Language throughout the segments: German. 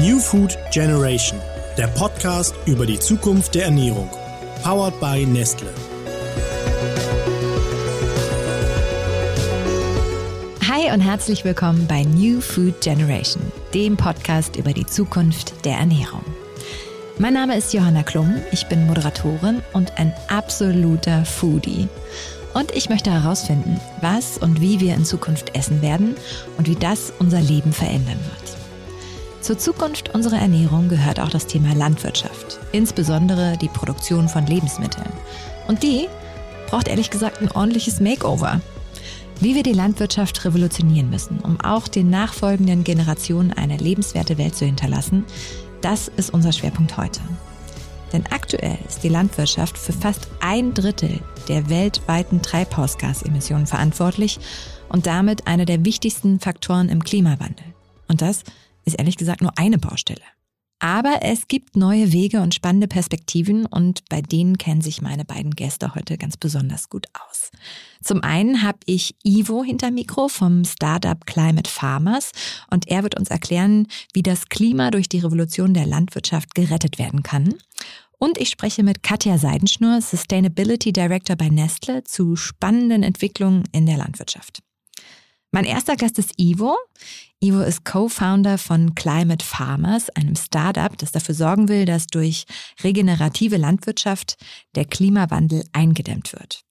New Food Generation, der Podcast über die Zukunft der Ernährung. Powered by Nestle. Hi und herzlich willkommen bei New Food Generation, dem Podcast über die Zukunft der Ernährung. Mein Name ist Johanna Klum, ich bin Moderatorin und ein absoluter Foodie. Und ich möchte herausfinden, was und wie wir in Zukunft essen werden und wie das unser Leben verändern wird. Zur Zukunft unserer Ernährung gehört auch das Thema Landwirtschaft, insbesondere die Produktion von Lebensmitteln. Und die braucht ehrlich gesagt ein ordentliches Makeover. Wie wir die Landwirtschaft revolutionieren müssen, um auch den nachfolgenden Generationen eine lebenswerte Welt zu hinterlassen, das ist unser Schwerpunkt heute. Denn aktuell ist die Landwirtschaft für fast ein Drittel der weltweiten Treibhausgasemissionen verantwortlich und damit einer der wichtigsten Faktoren im Klimawandel. Und das ist ehrlich gesagt nur eine Baustelle. Aber es gibt neue Wege und spannende Perspektiven und bei denen kennen sich meine beiden Gäste heute ganz besonders gut aus. Zum einen habe ich Ivo hinter Mikro vom Startup Climate Farmers und er wird uns erklären, wie das Klima durch die Revolution der Landwirtschaft gerettet werden kann. Und ich spreche mit Katja Seidenschnur, Sustainability Director bei Nestle, zu spannenden Entwicklungen in der Landwirtschaft. Mein erster Gast ist Ivo. Ivo ist Co-Founder von Climate Farmers, einem Startup, das dafür sorgen will, dass durch regenerative Landwirtschaft der Klimawandel eingedämmt wird.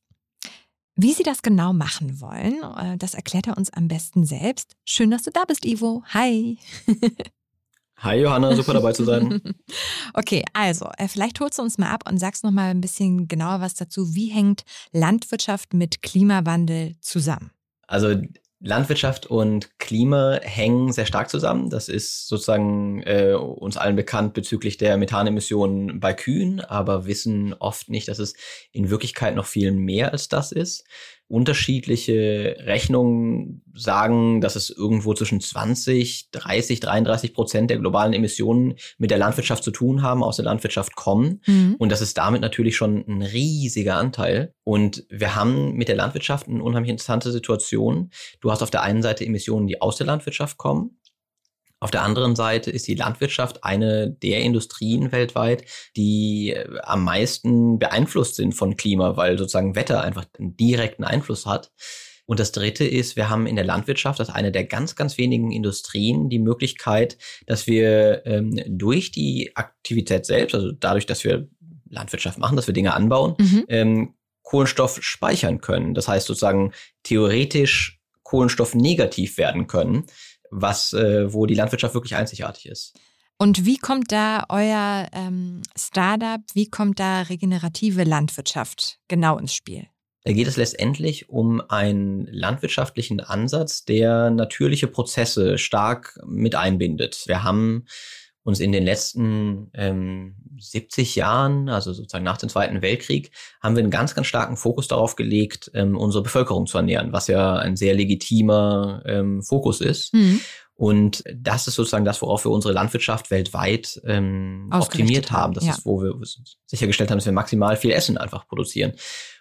Wie Sie das genau machen wollen, äh, das erklärt er uns am besten selbst. Schön, dass du da bist, Ivo. Hi. Hi Johanna, super dabei zu sein. okay, also äh, vielleicht holst du uns mal ab und sagst noch mal ein bisschen genauer was dazu. Wie hängt Landwirtschaft mit Klimawandel zusammen? Also Landwirtschaft und Klima hängen sehr stark zusammen. Das ist sozusagen äh, uns allen bekannt bezüglich der Methanemissionen bei Kühen, aber wissen oft nicht, dass es in Wirklichkeit noch viel mehr als das ist unterschiedliche Rechnungen sagen, dass es irgendwo zwischen 20, 30, 33 Prozent der globalen Emissionen mit der Landwirtschaft zu tun haben, aus der Landwirtschaft kommen. Mhm. Und das ist damit natürlich schon ein riesiger Anteil. Und wir haben mit der Landwirtschaft eine unheimlich interessante Situation. Du hast auf der einen Seite Emissionen, die aus der Landwirtschaft kommen. Auf der anderen Seite ist die Landwirtschaft eine der Industrien weltweit, die äh, am meisten beeinflusst sind von Klima, weil sozusagen Wetter einfach einen direkten Einfluss hat. Und das Dritte ist, wir haben in der Landwirtschaft als eine der ganz, ganz wenigen Industrien die Möglichkeit, dass wir ähm, durch die Aktivität selbst, also dadurch, dass wir Landwirtschaft machen, dass wir Dinge anbauen, mhm. ähm, Kohlenstoff speichern können. Das heißt sozusagen theoretisch Kohlenstoff negativ werden können was, äh, wo die Landwirtschaft wirklich einzigartig ist. Und wie kommt da euer ähm, Startup, wie kommt da regenerative Landwirtschaft genau ins Spiel? Da geht es letztendlich um einen landwirtschaftlichen Ansatz, der natürliche Prozesse stark mit einbindet. Wir haben uns in den letzten ähm, 70 Jahren, also sozusagen nach dem Zweiten Weltkrieg, haben wir einen ganz, ganz starken Fokus darauf gelegt, ähm, unsere Bevölkerung zu ernähren, was ja ein sehr legitimer ähm, Fokus ist. Mhm. Und das ist sozusagen das, worauf wir unsere Landwirtschaft weltweit ähm, optimiert haben. Das ja. ist, wo wir sichergestellt haben, dass wir maximal viel Essen einfach produzieren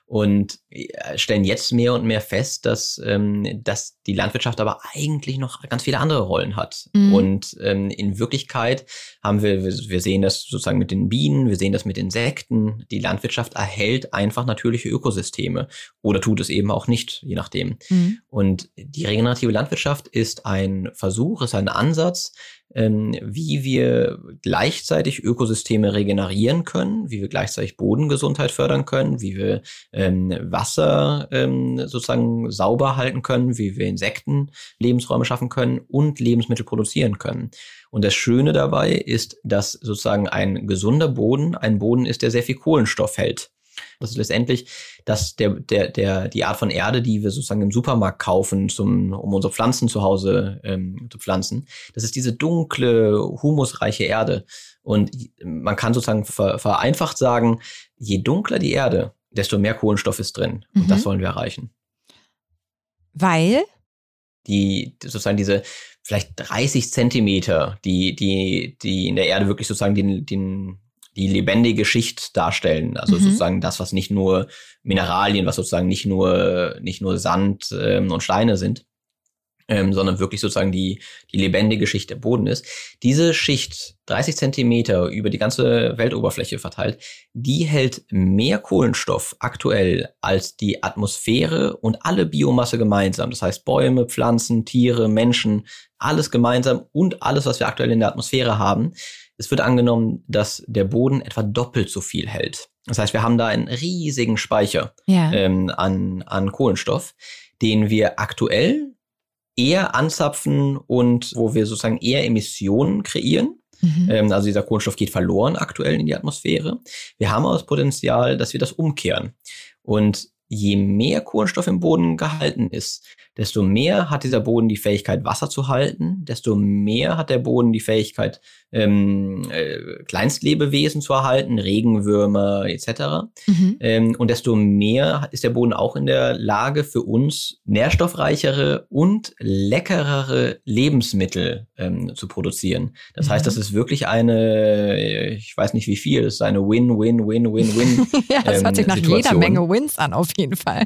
und äh, stellen jetzt mehr und mehr fest, dass, ähm, dass die Landwirtschaft aber eigentlich noch ganz viele andere Rollen hat. Mhm. Und ähm, in Wirklichkeit haben wir, wir sehen das sozusagen mit den Bienen, wir sehen das mit Insekten. Die Landwirtschaft erhält einfach natürliche Ökosysteme oder tut es eben auch nicht, je nachdem. Mhm. Und die regenerative Landwirtschaft ist ein Versuch, ist ein Ansatz, ähm, wie wir gleichzeitig Ökosysteme regenerieren können, wie wir gleichzeitig Bodengesundheit fördern können, wie wir ähm, Wasser ähm, sozusagen sauber halten können, wie wir Insekten Lebensräume schaffen können und Lebensmittel produzieren können. Und das Schöne dabei ist, dass sozusagen ein gesunder Boden ein Boden ist, der sehr viel Kohlenstoff hält. Das ist letztendlich dass der, der, der, die Art von Erde, die wir sozusagen im Supermarkt kaufen, zum, um unsere Pflanzen zu Hause ähm, zu pflanzen, das ist diese dunkle, humusreiche Erde. Und man kann sozusagen ver, vereinfacht sagen, je dunkler die Erde, desto mehr Kohlenstoff ist drin. Und mhm. das wollen wir erreichen. Weil? Die, sozusagen diese vielleicht 30 Zentimeter, die, die, die in der Erde wirklich sozusagen den, den, die lebendige Schicht darstellen. Also mhm. sozusagen das, was nicht nur Mineralien, was sozusagen nicht nur, nicht nur Sand ähm, und Steine sind. ähm, sondern wirklich sozusagen die, die lebendige Schicht der Boden ist. Diese Schicht, 30 Zentimeter über die ganze Weltoberfläche verteilt, die hält mehr Kohlenstoff aktuell als die Atmosphäre und alle Biomasse gemeinsam. Das heißt Bäume, Pflanzen, Tiere, Menschen, alles gemeinsam und alles, was wir aktuell in der Atmosphäre haben. Es wird angenommen, dass der Boden etwa doppelt so viel hält. Das heißt, wir haben da einen riesigen Speicher ja. ähm, an, an Kohlenstoff, den wir aktuell eher anzapfen und wo wir sozusagen eher Emissionen kreieren. Mhm. Ähm, also dieser Kohlenstoff geht verloren aktuell in die Atmosphäre. Wir haben aber das Potenzial, dass wir das umkehren. Und je mehr Kohlenstoff im Boden gehalten ist, desto mehr hat dieser Boden die Fähigkeit, Wasser zu halten, desto mehr hat der Boden die Fähigkeit, ähm, äh, Kleinstlebewesen zu erhalten, Regenwürmer etc. Mhm. Ähm, und desto mehr ist der Boden auch in der Lage, für uns nährstoffreichere und leckerere Lebensmittel ähm, zu produzieren. Das mhm. heißt, das ist wirklich eine, ich weiß nicht wie viel, das ist eine Win-Win-Win-Win-Win. ja, das hört sich nach Situation. jeder Menge Wins an, auf jeden Fall.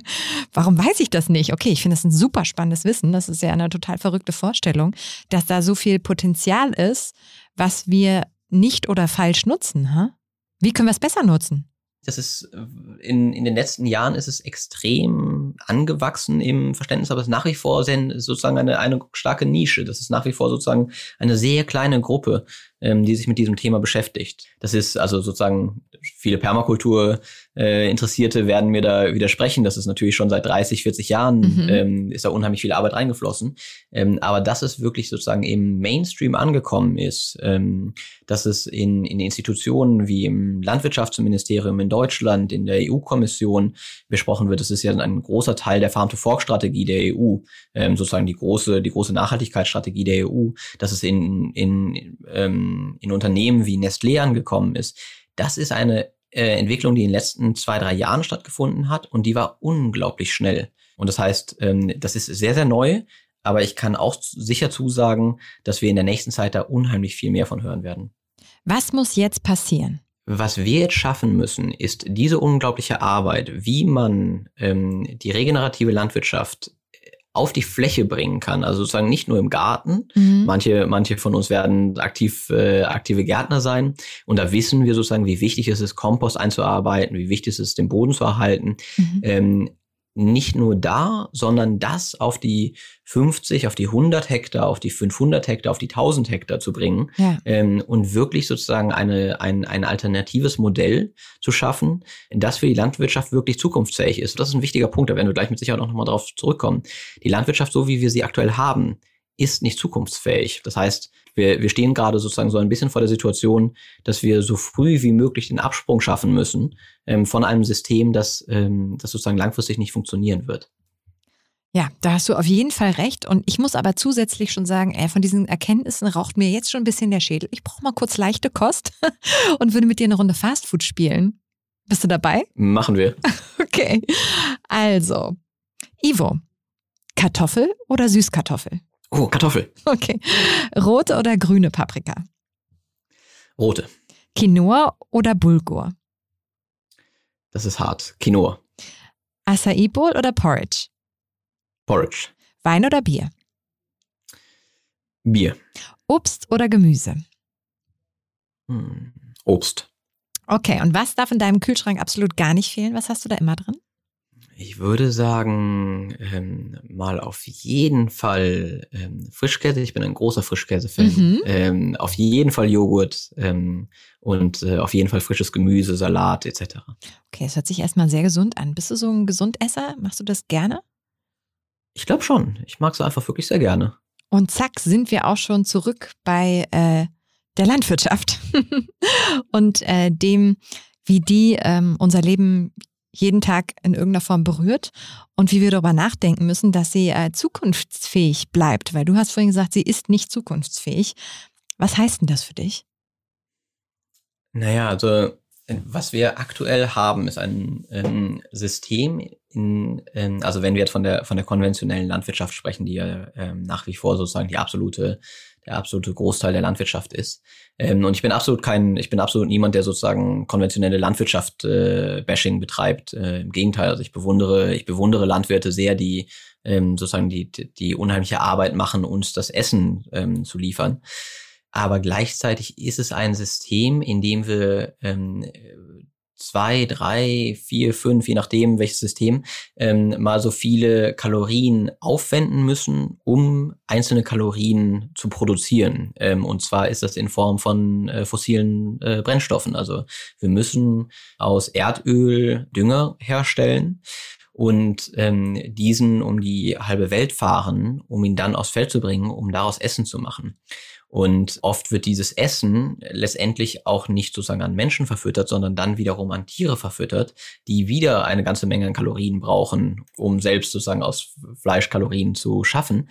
Warum weiß ich das nicht? Okay, ich finde das ein super spannendes Wissen. Das ist ja eine total verrückte Vorstellung, dass da so viel Potenzial ist, was wir nicht oder falsch nutzen. Ha? Wie können wir es besser nutzen? Das ist in, in den letzten Jahren ist es extrem angewachsen im Verständnis, aber es ist nach wie vor sozusagen eine, eine starke Nische. Das ist nach wie vor sozusagen eine sehr kleine Gruppe, ähm, die sich mit diesem Thema beschäftigt. Das ist also sozusagen viele Permakultur äh, Interessierte werden mir da widersprechen. Das ist natürlich schon seit 30, 40 Jahren mhm. ähm, ist da unheimlich viel Arbeit reingeflossen. Ähm, aber dass es wirklich sozusagen im Mainstream angekommen ist, ähm, dass es in, in Institutionen wie im Landwirtschaftsministerium in Deutschland, in der EU-Kommission besprochen wird, das ist ja ein großer Teil der Farm-to-Fork-Strategie der EU, ähm, sozusagen die große, die große Nachhaltigkeitsstrategie der EU, dass es in, in, ähm, in Unternehmen wie Nestlé angekommen ist. Das ist eine äh, Entwicklung, die in den letzten zwei, drei Jahren stattgefunden hat und die war unglaublich schnell. Und das heißt, ähm, das ist sehr, sehr neu, aber ich kann auch sicher zusagen, dass wir in der nächsten Zeit da unheimlich viel mehr von hören werden. Was muss jetzt passieren? Was wir jetzt schaffen müssen, ist diese unglaubliche Arbeit, wie man ähm, die regenerative Landwirtschaft auf die Fläche bringen kann. Also sozusagen nicht nur im Garten. Mhm. Manche, manche von uns werden aktiv, äh, aktive Gärtner sein. Und da wissen wir sozusagen, wie wichtig es ist, Kompost einzuarbeiten, wie wichtig es ist, den Boden zu erhalten. Mhm. Ähm, nicht nur da, sondern das auf die 50, auf die 100 Hektar, auf die 500 Hektar, auf die 1000 Hektar zu bringen ja. ähm, und wirklich sozusagen eine, ein, ein alternatives Modell zu schaffen, das für die Landwirtschaft wirklich zukunftsfähig ist. Das ist ein wichtiger Punkt, da werden wir gleich mit Sicherheit auch nochmal drauf zurückkommen. Die Landwirtschaft, so wie wir sie aktuell haben, ist nicht zukunftsfähig. Das heißt, wir, wir stehen gerade sozusagen so ein bisschen vor der Situation, dass wir so früh wie möglich den Absprung schaffen müssen ähm, von einem System, das, ähm, das sozusagen langfristig nicht funktionieren wird. Ja, da hast du auf jeden Fall recht. Und ich muss aber zusätzlich schon sagen, ey, von diesen Erkenntnissen raucht mir jetzt schon ein bisschen der Schädel. Ich brauche mal kurz leichte Kost und würde mit dir eine Runde Fastfood spielen. Bist du dabei? Machen wir. Okay. Also, Ivo, Kartoffel oder Süßkartoffel? Oh, Kartoffel. Okay. Rote oder grüne Paprika? Rote. Quinoa oder Bulgur? Das ist hart. Quinoa. Acai Bowl oder Porridge? Porridge. Wein oder Bier? Bier. Obst oder Gemüse? Hm. Obst. Okay, und was darf in deinem Kühlschrank absolut gar nicht fehlen? Was hast du da immer drin? Ich würde sagen, ähm, mal auf jeden Fall ähm, Frischkäse. Ich bin ein großer Frischkäse-Fan. Mhm. Ähm, auf jeden Fall Joghurt ähm, und äh, auf jeden Fall frisches Gemüse, Salat etc. Okay, es hört sich erstmal sehr gesund an. Bist du so ein Gesundesser? Machst du das gerne? Ich glaube schon. Ich mag es einfach wirklich sehr gerne. Und zack, sind wir auch schon zurück bei äh, der Landwirtschaft und äh, dem, wie die ähm, unser Leben jeden Tag in irgendeiner Form berührt und wie wir darüber nachdenken müssen, dass sie äh, zukunftsfähig bleibt. Weil du hast vorhin gesagt, sie ist nicht zukunftsfähig. Was heißt denn das für dich? Naja, also Was wir aktuell haben, ist ein ähm, System, in, ähm, also wenn wir jetzt von der von der konventionellen Landwirtschaft sprechen, die ja ähm, nach wie vor sozusagen die absolute der absolute Großteil der Landwirtschaft ist. Ähm, und ich bin absolut kein, ich bin absolut niemand, der sozusagen konventionelle Landwirtschaft äh, Bashing betreibt. Äh, Im Gegenteil, also ich bewundere, ich bewundere Landwirte sehr, die ähm, sozusagen die, die unheimliche Arbeit machen, uns das Essen ähm, zu liefern. Aber gleichzeitig ist es ein System, in dem wir ähm, zwei, drei, vier, fünf, je nachdem welches System, ähm, mal so viele Kalorien aufwenden müssen, um einzelne Kalorien zu produzieren. Ähm, und zwar ist das in Form von äh, fossilen äh, Brennstoffen. Also wir müssen aus Erdöl Dünger herstellen und ähm, diesen um die halbe Welt fahren, um ihn dann aufs Feld zu bringen, um daraus Essen zu machen. Und oft wird dieses Essen letztendlich auch nicht sozusagen an Menschen verfüttert, sondern dann wiederum an Tiere verfüttert, die wieder eine ganze Menge an Kalorien brauchen, um selbst sozusagen aus Fleisch Kalorien zu schaffen.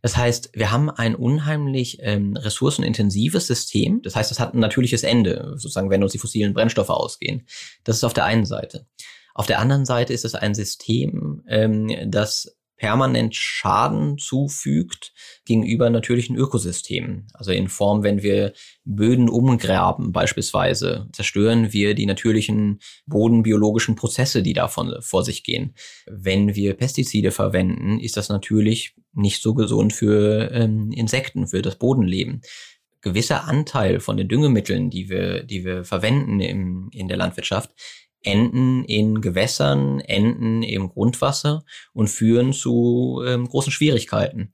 Das heißt, wir haben ein unheimlich ähm, ressourcenintensives System. Das heißt, es hat ein natürliches Ende, sozusagen, wenn uns die fossilen Brennstoffe ausgehen. Das ist auf der einen Seite. Auf der anderen Seite ist es ein System, ähm, das permanent Schaden zufügt gegenüber natürlichen Ökosystemen. Also in Form, wenn wir Böden umgraben beispielsweise, zerstören wir die natürlichen bodenbiologischen Prozesse, die davon vor sich gehen. Wenn wir Pestizide verwenden, ist das natürlich nicht so gesund für ähm, Insekten, für das Bodenleben gewisser Anteil von den Düngemitteln, die wir, die wir verwenden im, in der Landwirtschaft, enden in Gewässern, enden im Grundwasser und führen zu ähm, großen Schwierigkeiten.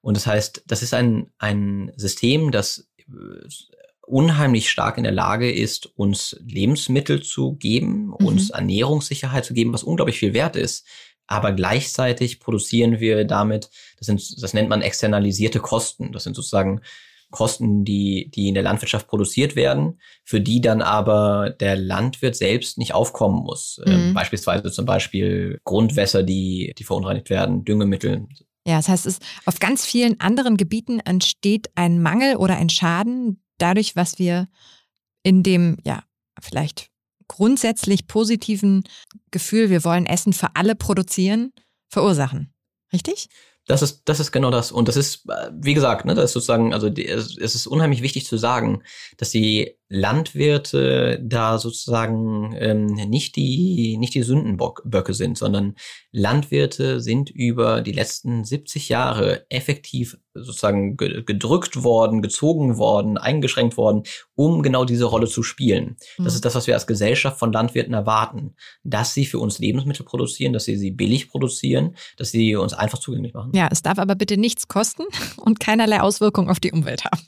Und das heißt, das ist ein, ein System, das äh, unheimlich stark in der Lage ist, uns Lebensmittel zu geben, mhm. uns Ernährungssicherheit zu geben, was unglaublich viel wert ist. Aber gleichzeitig produzieren wir damit, das, sind, das nennt man externalisierte Kosten. Das sind sozusagen Kosten, die, die in der Landwirtschaft produziert werden, für die dann aber der Landwirt selbst nicht aufkommen muss. Ähm, mhm. Beispielsweise zum Beispiel Grundwässer, die, die verunreinigt werden, Düngemittel. Ja, das heißt, es, auf ganz vielen anderen Gebieten entsteht ein Mangel oder ein Schaden dadurch, was wir in dem, ja, vielleicht grundsätzlich positiven Gefühl, wir wollen Essen für alle produzieren, verursachen. Richtig? Das ist, das ist genau das. Und das ist, äh, wie gesagt, ne, das ist sozusagen, also die, es ist unheimlich wichtig zu sagen, dass die Landwirte da sozusagen ähm, nicht die nicht die Sündenböcke sind, sondern Landwirte sind über die letzten 70 Jahre effektiv sozusagen gedrückt worden, gezogen worden, eingeschränkt worden, um genau diese Rolle zu spielen. Mhm. Das ist das, was wir als Gesellschaft von Landwirten erwarten, dass sie für uns Lebensmittel produzieren, dass sie sie billig produzieren, dass sie uns einfach zugänglich machen. Ja, es darf aber bitte nichts kosten und keinerlei Auswirkungen auf die Umwelt haben.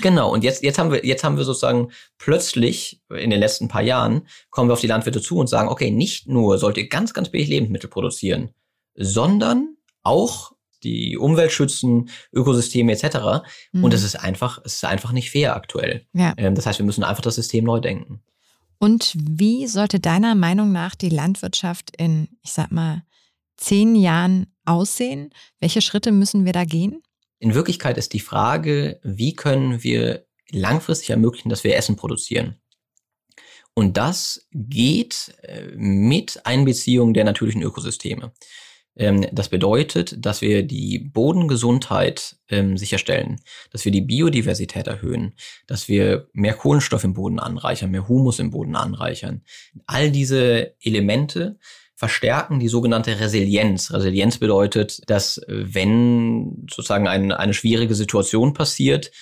Genau, und jetzt, jetzt, haben wir, jetzt haben wir sozusagen plötzlich in den letzten paar Jahren kommen wir auf die Landwirte zu und sagen, okay, nicht nur sollt ihr ganz, ganz billig Lebensmittel produzieren, sondern auch die Umwelt schützen, Ökosysteme etc. Mhm. Und es ist einfach, es ist einfach nicht fair aktuell. Ja. Ähm, das heißt, wir müssen einfach das System neu denken. Und wie sollte deiner Meinung nach die Landwirtschaft in, ich sag mal, zehn Jahren aussehen? Welche Schritte müssen wir da gehen? In Wirklichkeit ist die Frage, wie können wir langfristig ermöglichen, dass wir Essen produzieren? Und das geht äh, mit Einbeziehung der natürlichen Ökosysteme. Ähm, das bedeutet, dass wir die Bodengesundheit ähm, sicherstellen, dass wir die Biodiversität erhöhen, dass wir mehr Kohlenstoff im Boden anreichern, mehr Humus im Boden anreichern. All diese Elemente verstärken die sogenannte Resilienz. Resilienz bedeutet, dass wenn sozusagen ein, eine schwierige Situation passiert,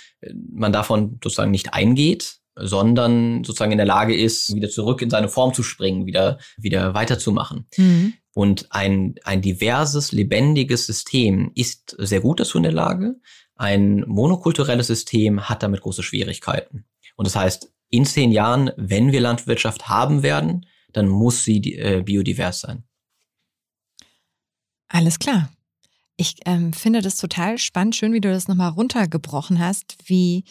man davon sozusagen nicht eingeht, sondern sozusagen in der Lage ist, wieder zurück in seine Form zu springen, wieder, wieder weiterzumachen. Mhm. Und ein, ein diverses, lebendiges System ist sehr gut dazu in der Lage. Ein monokulturelles System hat damit große Schwierigkeiten. Und das heißt, in zehn Jahren, wenn wir Landwirtschaft haben werden, dann muss sie äh, biodivers sein. Alles klar. Ich ähm, finde das total spannend, schön, wie du das nochmal runtergebrochen hast, wie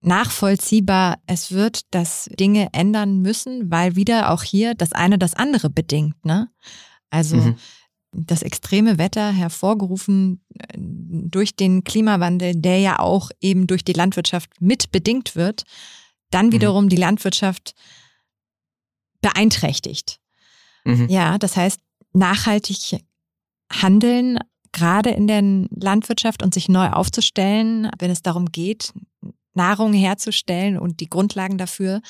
nachvollziehbar es wird, dass Dinge ändern müssen, weil wieder auch hier das eine das andere bedingt. Ne? Also mhm. das extreme Wetter hervorgerufen äh, durch den Klimawandel, der ja auch eben durch die Landwirtschaft mit bedingt wird, dann mhm. wiederum mhm. die Landwirtschaft beeinträchtigt. Mhm. Ja, das heißt, nachhaltig handeln, gerade in der Landwirtschaft und sich neu aufzustellen, wenn es darum geht, Nahrung herzustellen und die Grundlagen dafür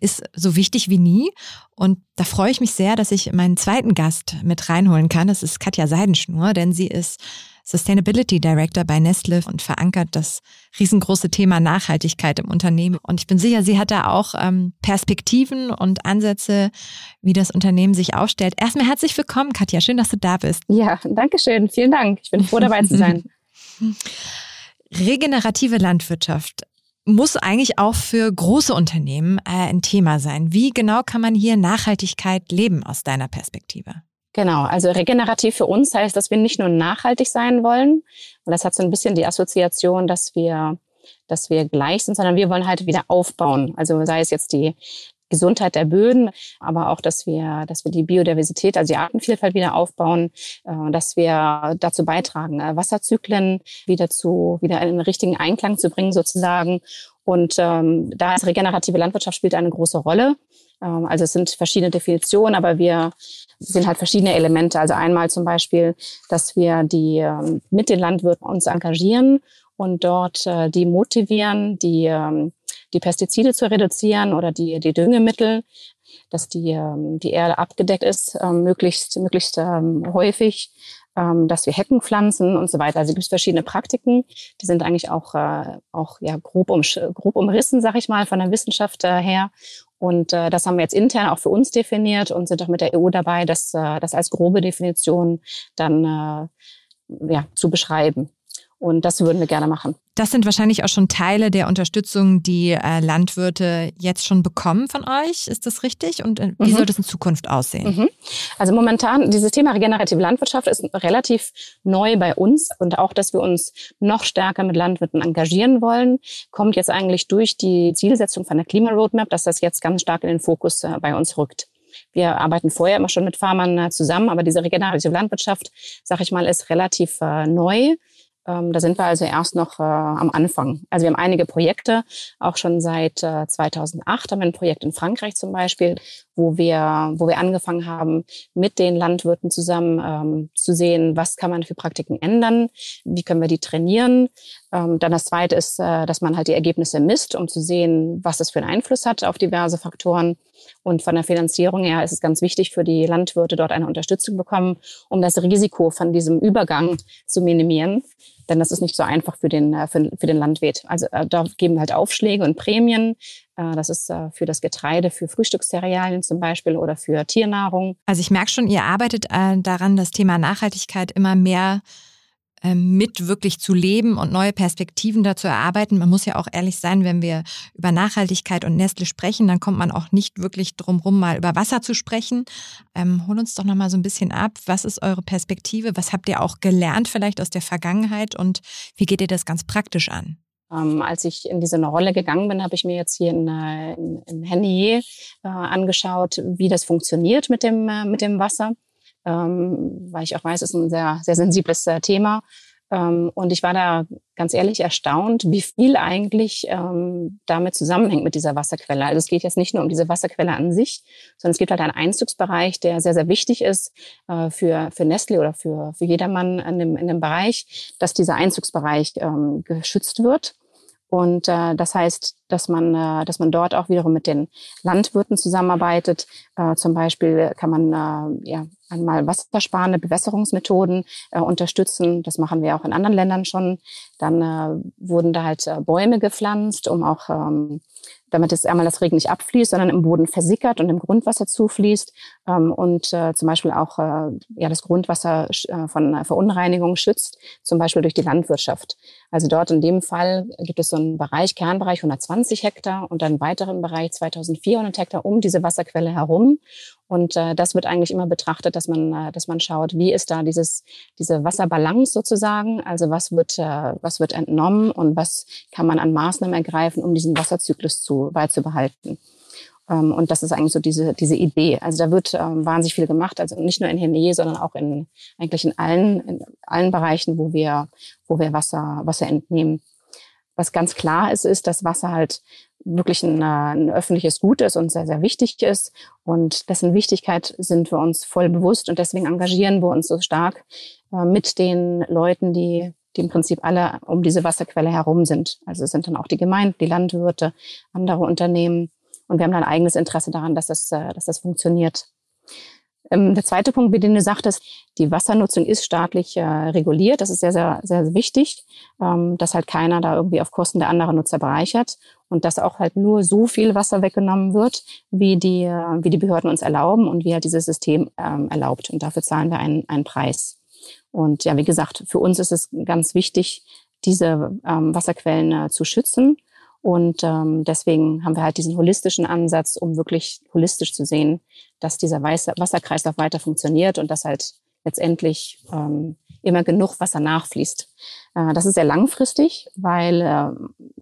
ist so wichtig wie nie. Und da freue ich mich sehr, dass ich meinen zweiten Gast mit reinholen kann. Das ist Katja Seidenschnur, denn sie ist Sustainability Director bei Nestle und verankert das riesengroße Thema Nachhaltigkeit im Unternehmen. Und ich bin sicher, sie hat da auch ähm, Perspektiven und Ansätze, wie das Unternehmen sich aufstellt. Erstmal herzlich willkommen, Katja. Schön, dass du da bist. Ja, danke schön. Vielen Dank. Ich bin froh, dabei zu sein. Regenerative Landwirtschaft muss eigentlich auch für große Unternehmen äh, ein Thema sein. Wie genau kann man hier Nachhaltigkeit leben aus deiner Perspektive? Genau, also regenerativ für uns heißt, dass wir nicht nur nachhaltig sein wollen, und das hat so ein bisschen die Assoziation, dass wir, dass wir gleich sind, sondern wir wollen halt wieder aufbauen. Also sei es jetzt die Gesundheit der Böden, aber auch, dass wir, dass wir die Biodiversität, also die Artenvielfalt wieder aufbauen, äh, dass wir dazu beitragen, äh, Wasserzyklen wieder zu, wieder in den richtigen Einklang zu bringen sozusagen. Und ähm, da ist regenerative Landwirtschaft spielt eine große Rolle. Ähm, also es sind verschiedene Definitionen, aber wir sind halt verschiedene Elemente. Also einmal zum Beispiel, dass wir die ähm, mit den Landwirten uns engagieren und dort äh, die motivieren, die ähm, die Pestizide zu reduzieren oder die, die Düngemittel, dass die, die Erde abgedeckt ist, möglichst, möglichst häufig, dass wir Hecken pflanzen und so weiter. Also es gibt verschiedene Praktiken, die sind eigentlich auch, äh, auch ja, grob, um, grob umrissen, sag ich mal, von der Wissenschaft äh, her. Und äh, das haben wir jetzt intern auch für uns definiert und sind auch mit der EU dabei, das, äh, das als grobe Definition dann äh, ja, zu beschreiben. Und das würden wir gerne machen. Das sind wahrscheinlich auch schon Teile der Unterstützung, die äh, Landwirte jetzt schon bekommen von euch. Ist das richtig? Und äh, wie mhm. soll das in Zukunft aussehen? Mhm. Also momentan, dieses Thema regenerative Landwirtschaft ist relativ neu bei uns. Und auch, dass wir uns noch stärker mit Landwirten engagieren wollen, kommt jetzt eigentlich durch die Zielsetzung von der Klimaroadmap, dass das jetzt ganz stark in den Fokus äh, bei uns rückt. Wir arbeiten vorher immer schon mit Farmern äh, zusammen, aber diese regenerative Landwirtschaft, sag ich mal, ist relativ äh, neu. Ähm, da sind wir also erst noch äh, am Anfang. Also wir haben einige Projekte, auch schon seit äh, 2008 haben wir ein Projekt in Frankreich zum Beispiel, wo wir, wo wir angefangen haben, mit den Landwirten zusammen ähm, zu sehen, was kann man für Praktiken ändern, wie können wir die trainieren. Ähm, dann das Zweite ist, äh, dass man halt die Ergebnisse misst, um zu sehen, was das für einen Einfluss hat auf diverse Faktoren. Und von der Finanzierung her ist es ganz wichtig für die Landwirte dort eine Unterstützung bekommen, um das Risiko von diesem Übergang zu minimieren. Denn das ist nicht so einfach für den, äh, für, für den Landwirt. Also äh, da geben wir halt Aufschläge und Prämien. Äh, das ist für das Getreide, für Frühstückscerealien zum Beispiel oder für Tiernahrung. Also ich merke schon, ihr arbeitet daran, das Thema Nachhaltigkeit immer mehr mit wirklich zu leben und neue Perspektiven dazu erarbeiten. Man muss ja auch ehrlich sein, wenn wir über Nachhaltigkeit und Nestle sprechen, dann kommt man auch nicht wirklich drum rum, mal über Wasser zu sprechen. Ähm, hol uns doch noch mal so ein bisschen ab. Was ist eure Perspektive? Was habt ihr auch gelernt vielleicht aus der Vergangenheit und wie geht ihr das ganz praktisch an? Ähm, als ich in diese Rolle gegangen bin, habe ich mir jetzt hier in, äh, in, in Hennier äh, angeschaut, wie das funktioniert mit dem, äh, mit dem Wasser ähm, weil ich auch weiß, es ist ein sehr, sehr sensibles äh, Thema. Ähm, und ich war da ganz ehrlich erstaunt, wie viel eigentlich ähm, damit zusammenhängt mit dieser Wasserquelle. Also es geht jetzt nicht nur um diese Wasserquelle an sich, sondern es gibt halt einen Einzugsbereich, der sehr, sehr wichtig ist äh, für, für Nestle oder für, für jedermann in dem, in dem Bereich, dass dieser Einzugsbereich ähm, geschützt wird. Und äh, das heißt, dass man, äh, dass man dort auch wiederum mit den Landwirten zusammenarbeitet. Äh, zum Beispiel kann man äh, ja einmal wassersparende Bewässerungsmethoden äh, unterstützen. Das machen wir auch in anderen Ländern schon. Dann äh, wurden da halt äh, Bäume gepflanzt, um auch ähm, damit es einmal das Regen nicht abfließt, sondern im Boden versickert und im Grundwasser zufließt ähm, und äh, zum Beispiel auch äh, ja das Grundwasser äh, von äh, Verunreinigung schützt, zum Beispiel durch die Landwirtschaft. Also dort in dem Fall gibt es so einen Bereich, Kernbereich 120 Hektar und einen weiteren Bereich 2400 Hektar um diese Wasserquelle herum. Und äh, das wird eigentlich immer betrachtet, dass man, äh, dass man schaut, wie ist da dieses, diese Wasserbalance sozusagen? Also was wird, äh, was wird entnommen und was kann man an Maßnahmen ergreifen, um diesen Wasserzyklus zu, beizubehalten? Ähm, und das ist eigentlich so diese, diese Idee. Also da wird ähm, wahnsinnig viel gemacht, also nicht nur in Henne, sondern auch in, eigentlich in allen, in allen Bereichen, wo wir, wo wir Wasser, Wasser entnehmen. Was ganz klar ist, ist, dass Wasser halt wirklich ein, ein öffentliches Gut ist und sehr, sehr wichtig ist. Und dessen Wichtigkeit sind wir uns voll bewusst und deswegen engagieren wir uns so stark äh, mit den Leuten, die, die im Prinzip alle um diese Wasserquelle herum sind. Also es sind dann auch die Gemeinden, die Landwirte, andere Unternehmen. Und wir haben dann ein eigenes Interesse daran, dass das, äh, dass das funktioniert. Ähm, der zweite Punkt, wie den du sagtest, die Wassernutzung ist staatlich äh, reguliert. Das ist sehr, sehr, sehr wichtig, ähm, dass halt keiner da irgendwie auf Kosten der anderen Nutzer bereichert und dass auch halt nur so viel Wasser weggenommen wird, wie die, äh, wie die Behörden uns erlauben und wie halt dieses System ähm, erlaubt. Und dafür zahlen wir einen, einen Preis. Und ja, wie gesagt, für uns ist es ganz wichtig, diese ähm, Wasserquellen äh, zu schützen. Und ähm, deswegen haben wir halt diesen holistischen Ansatz, um wirklich holistisch zu sehen, dass dieser Wasserkreislauf weiter funktioniert und dass halt letztendlich ähm, immer genug Wasser nachfließt. Äh, das ist sehr langfristig, weil, äh,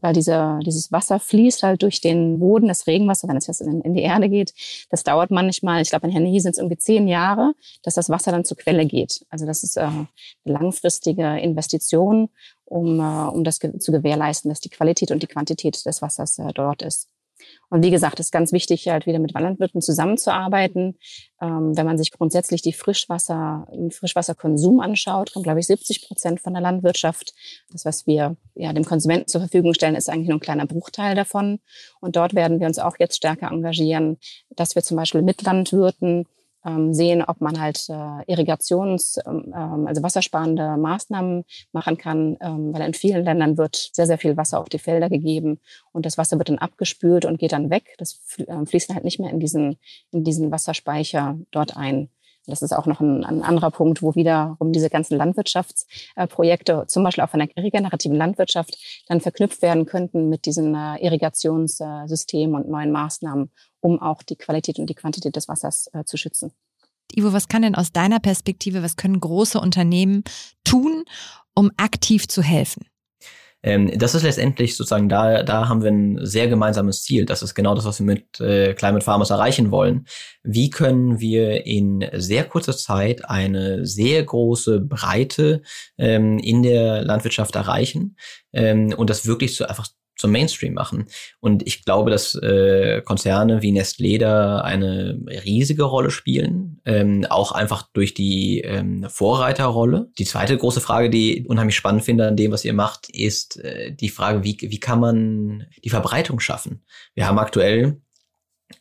weil diese, dieses Wasser fließt halt durch den Boden, das Regenwasser, wenn es jetzt in, in die Erde geht. Das dauert manchmal, ich glaube in Herney sind es irgendwie zehn Jahre, dass das Wasser dann zur Quelle geht. Also das ist äh, eine langfristige Investition um, um das zu gewährleisten, dass die Qualität und die Quantität des Wassers dort ist. Und wie gesagt, ist ganz wichtig, halt wieder mit Landwirten zusammenzuarbeiten. Ähm, wenn man sich grundsätzlich die Frischwasser, den Frischwasserkonsum anschaut, kommt, glaube ich, 70 Prozent von der Landwirtschaft. Das, was wir ja, dem Konsumenten zur Verfügung stellen, ist eigentlich nur ein kleiner Bruchteil davon. Und dort werden wir uns auch jetzt stärker engagieren, dass wir zum Beispiel mit Landwirten ähm, sehen, ob man halt äh, Irrigations-, ähm, ähm, also wassersparende Maßnahmen machen kann, ähm, weil in vielen Ländern wird sehr, sehr viel Wasser auf die Felder gegeben und das Wasser wird dann abgespült und geht dann weg. Das äh, fließt halt nicht mehr in diesen, in diesen Wasserspeicher dort ein. Das ist auch noch ein, ein anderer Punkt, wo wiederum diese ganzen Landwirtschaftsprojekte, zum Beispiel auch von der regenerativen Landwirtschaft, dann verknüpft werden könnten mit diesen äh, Irrigationssystemen und neuen Maßnahmen, um auch die Qualität und die Quantität des Wassers äh, zu schützen. Ivo, was kann denn aus deiner Perspektive, was können große Unternehmen tun, um aktiv zu helfen? Ähm, das ist letztendlich sozusagen, da, da haben wir ein sehr gemeinsames Ziel. Das ist genau das, was wir mit äh, Climate Farmers erreichen wollen. Wie können wir in sehr kurzer Zeit eine sehr große Breite ähm, in der Landwirtschaft erreichen ähm, und das wirklich zu einfach zum Mainstream machen. Und ich glaube, dass äh, Konzerne wie Nestlé da eine riesige Rolle spielen, ähm, auch einfach durch die ähm, Vorreiterrolle. Die zweite große Frage, die ich unheimlich spannend finde an dem, was ihr macht, ist äh, die Frage, wie, wie kann man die Verbreitung schaffen? Wir haben aktuell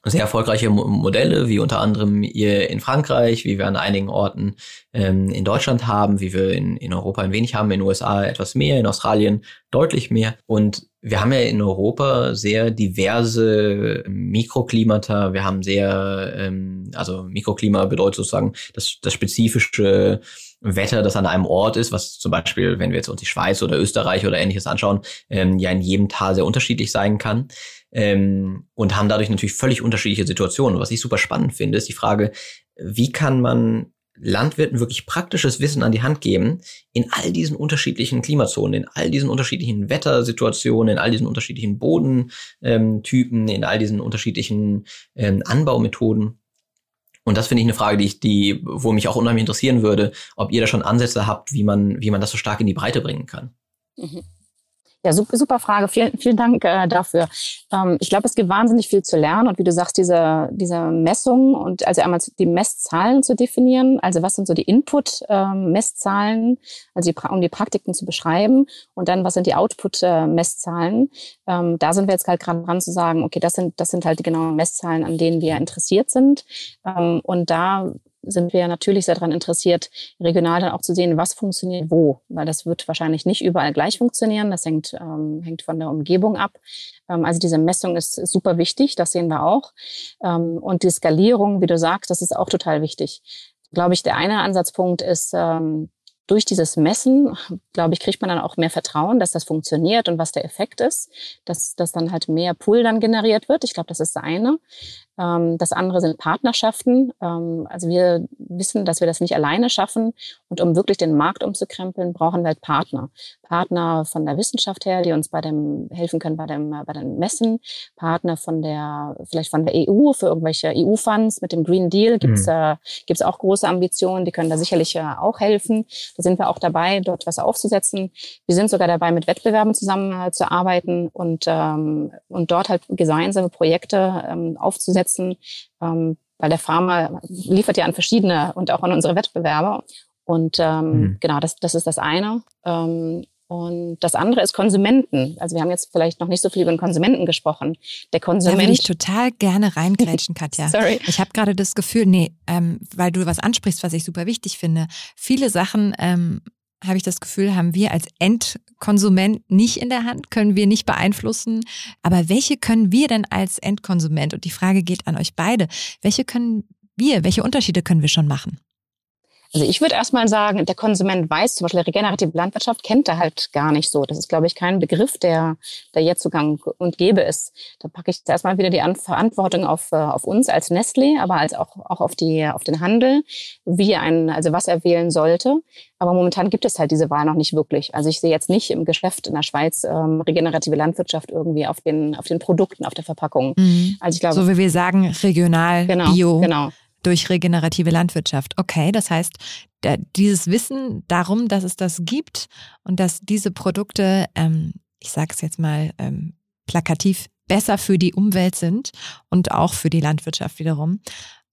sehr erfolgreiche Modelle, wie unter anderem ihr in Frankreich, wie wir an einigen Orten ähm, in Deutschland haben, wie wir in, in Europa ein wenig haben, in den USA etwas mehr, in Australien deutlich mehr. Und wir haben ja in Europa sehr diverse Mikroklimata. Wir haben sehr, ähm, also Mikroklima bedeutet sozusagen das, das spezifische Wetter, das an einem Ort ist, was zum Beispiel, wenn wir jetzt uns die Schweiz oder Österreich oder ähnliches anschauen, ähm, ja in jedem Tal sehr unterschiedlich sein kann. Ähm, und haben dadurch natürlich völlig unterschiedliche Situationen. was ich super spannend finde, ist die Frage, wie kann man Landwirten wirklich praktisches Wissen an die Hand geben in all diesen unterschiedlichen Klimazonen, in all diesen unterschiedlichen Wettersituationen, in all diesen unterschiedlichen Bodentypen, in all diesen unterschiedlichen ähm, Anbaumethoden. Und das finde ich eine Frage, die ich, die, wo mich auch unheimlich interessieren würde, ob ihr da schon Ansätze habt, wie man, wie man das so stark in die Breite bringen kann. Mhm. Ja, super, super Frage. Vielen, vielen Dank äh, dafür. Ähm, ich glaube, es gibt wahnsinnig viel zu lernen und wie du sagst, diese, diese Messung und also einmal die Messzahlen zu definieren. Also was sind so die Input-Messzahlen, ähm, also die, um die Praktiken zu beschreiben und dann was sind die Output-Messzahlen. Ähm, da sind wir jetzt halt gerade dran zu sagen, okay, das sind, das sind halt die genauen Messzahlen, an denen wir interessiert sind. Ähm, und da sind wir natürlich sehr daran interessiert, regional dann auch zu sehen, was funktioniert wo, weil das wird wahrscheinlich nicht überall gleich funktionieren. Das hängt, ähm, hängt von der Umgebung ab. Ähm, also diese Messung ist, super wichtig, das sehen wir auch. Ähm, und die Skalierung, wie du sagst, das ist auch total wichtig. Glaube ich, der eine Ansatzpunkt ist, ähm, durch dieses Messen, glaube ich, kriegt man dann auch mehr Vertrauen, dass das funktioniert und was der Effekt ist, dass, dass dann halt mehr Pool dann generiert wird. Ich glaube, das ist das eine. Ähm, das andere sind Partnerschaften. Ähm, also wir wissen, dass wir das nicht alleine schaffen. Und um wirklich den Markt umzukrempeln, brauchen wir halt Partner. Partner von der Wissenschaft her, die uns bei dem helfen können bei dem bei den Messen. Partner von der vielleicht von der EU für irgendwelche EU-Funds. Mit dem Green Deal gibt's mhm. äh, gibt's auch große Ambitionen. Die können da sicherlich äh, auch helfen. Da sind wir auch dabei, dort was aufzusetzen. Wir sind sogar dabei, mit Wettbewerben zusammenzuarbeiten und ähm, und dort halt gemeinsame Projekte ähm, aufzusetzen, ähm, weil der Pharma liefert ja an verschiedene und auch an unsere Wettbewerber. Und ähm, mhm. genau, das, das ist das eine. Ähm, und das andere ist Konsumenten. Also wir haben jetzt vielleicht noch nicht so viel über den Konsumenten gesprochen. Der Konsument. Da will ich total gerne reingrätschen, Katja. Sorry. Ich habe gerade das Gefühl, nee, ähm, weil du was ansprichst, was ich super wichtig finde. Viele Sachen ähm, habe ich das Gefühl, haben wir als Endkonsument nicht in der Hand, können wir nicht beeinflussen. Aber welche können wir denn als Endkonsument? Und die Frage geht an euch beide. Welche können wir, welche Unterschiede können wir schon machen? Also ich würde erstmal sagen, der Konsument weiß, zum Beispiel regenerative Landwirtschaft kennt er halt gar nicht so. Das ist, glaube ich, kein Begriff, der, der jetzt so gang und gäbe ist. Da packe ich erstmal wieder die Verantwortung auf, äh, auf uns als Nestlé, aber als auch, auch auf, die, auf den Handel, wie ein, also was er wählen sollte. Aber momentan gibt es halt diese Wahl noch nicht wirklich. Also ich sehe jetzt nicht im Geschäft in der Schweiz ähm, regenerative Landwirtschaft irgendwie auf den, auf den Produkten, auf der Verpackung. Mhm. Also ich glaube, so wie wir sagen, regional, genau, bio. Genau durch regenerative Landwirtschaft. Okay, das heißt, dieses Wissen darum, dass es das gibt und dass diese Produkte, ähm, ich sage es jetzt mal ähm, plakativ, besser für die Umwelt sind und auch für die Landwirtschaft wiederum.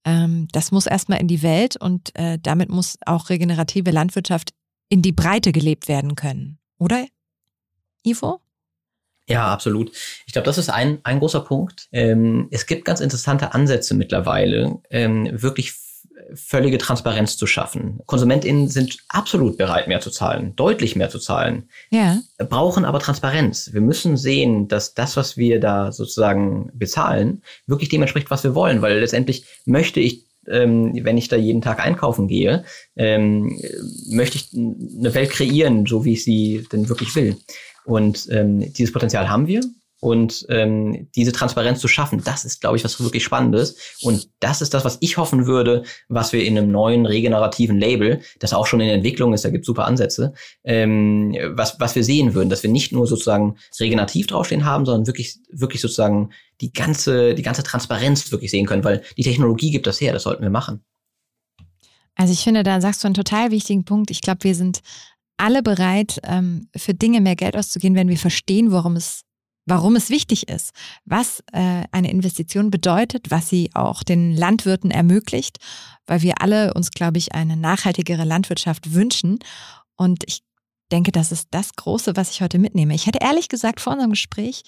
Ähm, das muss erstmal in die Welt und äh, damit muss auch regenerative Landwirtschaft in die Breite gelebt werden können. Oder, Ivo? Ja, absolut. Ich glaube, das ist ein, ein großer Punkt. Ähm, es gibt ganz interessante Ansätze mittlerweile, ähm, wirklich völlige Transparenz zu schaffen. KonsumentInnen sind absolut bereit, mehr zu zahlen, deutlich mehr zu zahlen. Ja. Brauchen aber Transparenz. Wir müssen sehen, dass das, was wir da sozusagen bezahlen, wirklich dem entspricht, was wir wollen, weil letztendlich möchte ich ähm, wenn ich da jeden Tag einkaufen gehe, ähm, möchte ich eine Welt kreieren, so wie ich sie denn wirklich will. Und ähm, dieses Potenzial haben wir. Und ähm, diese Transparenz zu schaffen, das ist, glaube ich, was wirklich Spannendes. Und das ist das, was ich hoffen würde, was wir in einem neuen regenerativen Label, das auch schon in Entwicklung ist, da gibt super Ansätze, ähm, was, was wir sehen würden, dass wir nicht nur sozusagen regenerativ draufstehen haben, sondern wirklich, wirklich sozusagen die ganze, die ganze Transparenz wirklich sehen können, weil die Technologie gibt das her, das sollten wir machen. Also ich finde, da sagst du einen total wichtigen Punkt. Ich glaube, wir sind alle bereit, ähm, für Dinge mehr Geld auszugehen, wenn wir verstehen, worum es, warum es wichtig ist, was äh, eine Investition bedeutet, was sie auch den Landwirten ermöglicht, weil wir alle uns, glaube ich, eine nachhaltigere Landwirtschaft wünschen. Und ich denke, das ist das Große, was ich heute mitnehme. Ich hätte ehrlich gesagt vor unserem Gespräch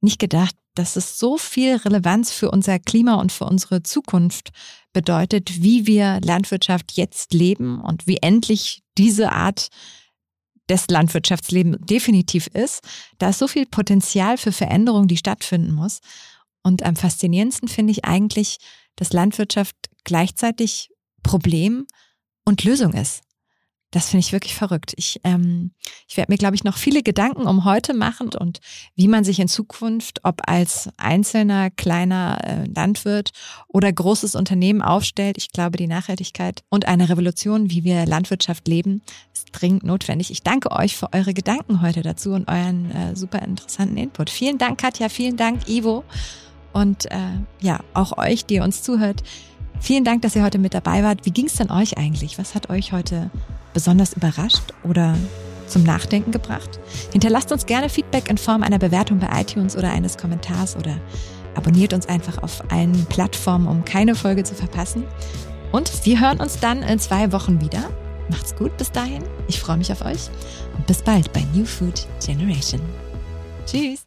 nicht gedacht, dass es so viel Relevanz für unser Klima und für unsere Zukunft bedeutet, wie wir Landwirtschaft jetzt leben und wie endlich diese Art des Landwirtschaftslebens definitiv ist. Da ist so viel Potenzial für Veränderung, die stattfinden muss. Und am faszinierendsten finde ich eigentlich, dass Landwirtschaft gleichzeitig Problem und Lösung ist. Das finde ich wirklich verrückt. Ich, ähm, ich werde mir, glaube ich, noch viele Gedanken um heute machen und wie man sich in Zukunft, ob als einzelner kleiner äh, Landwirt oder großes Unternehmen aufstellt. Ich glaube, die Nachhaltigkeit und eine Revolution, wie wir Landwirtschaft leben, ist dringend notwendig. Ich danke euch für eure Gedanken heute dazu und euren äh, super interessanten Input. Vielen Dank, Katja. Vielen Dank, Ivo. Und äh, ja, auch euch, die uns zuhört. Vielen Dank, dass ihr heute mit dabei wart. Wie ging es denn euch eigentlich? Was hat euch heute besonders überrascht oder zum Nachdenken gebracht? Hinterlasst uns gerne Feedback in Form einer Bewertung bei iTunes oder eines Kommentars oder abonniert uns einfach auf allen Plattformen, um keine Folge zu verpassen. Und wir hören uns dann in zwei Wochen wieder. Macht's gut bis dahin. Ich freue mich auf euch und bis bald bei New Food Generation. Tschüss.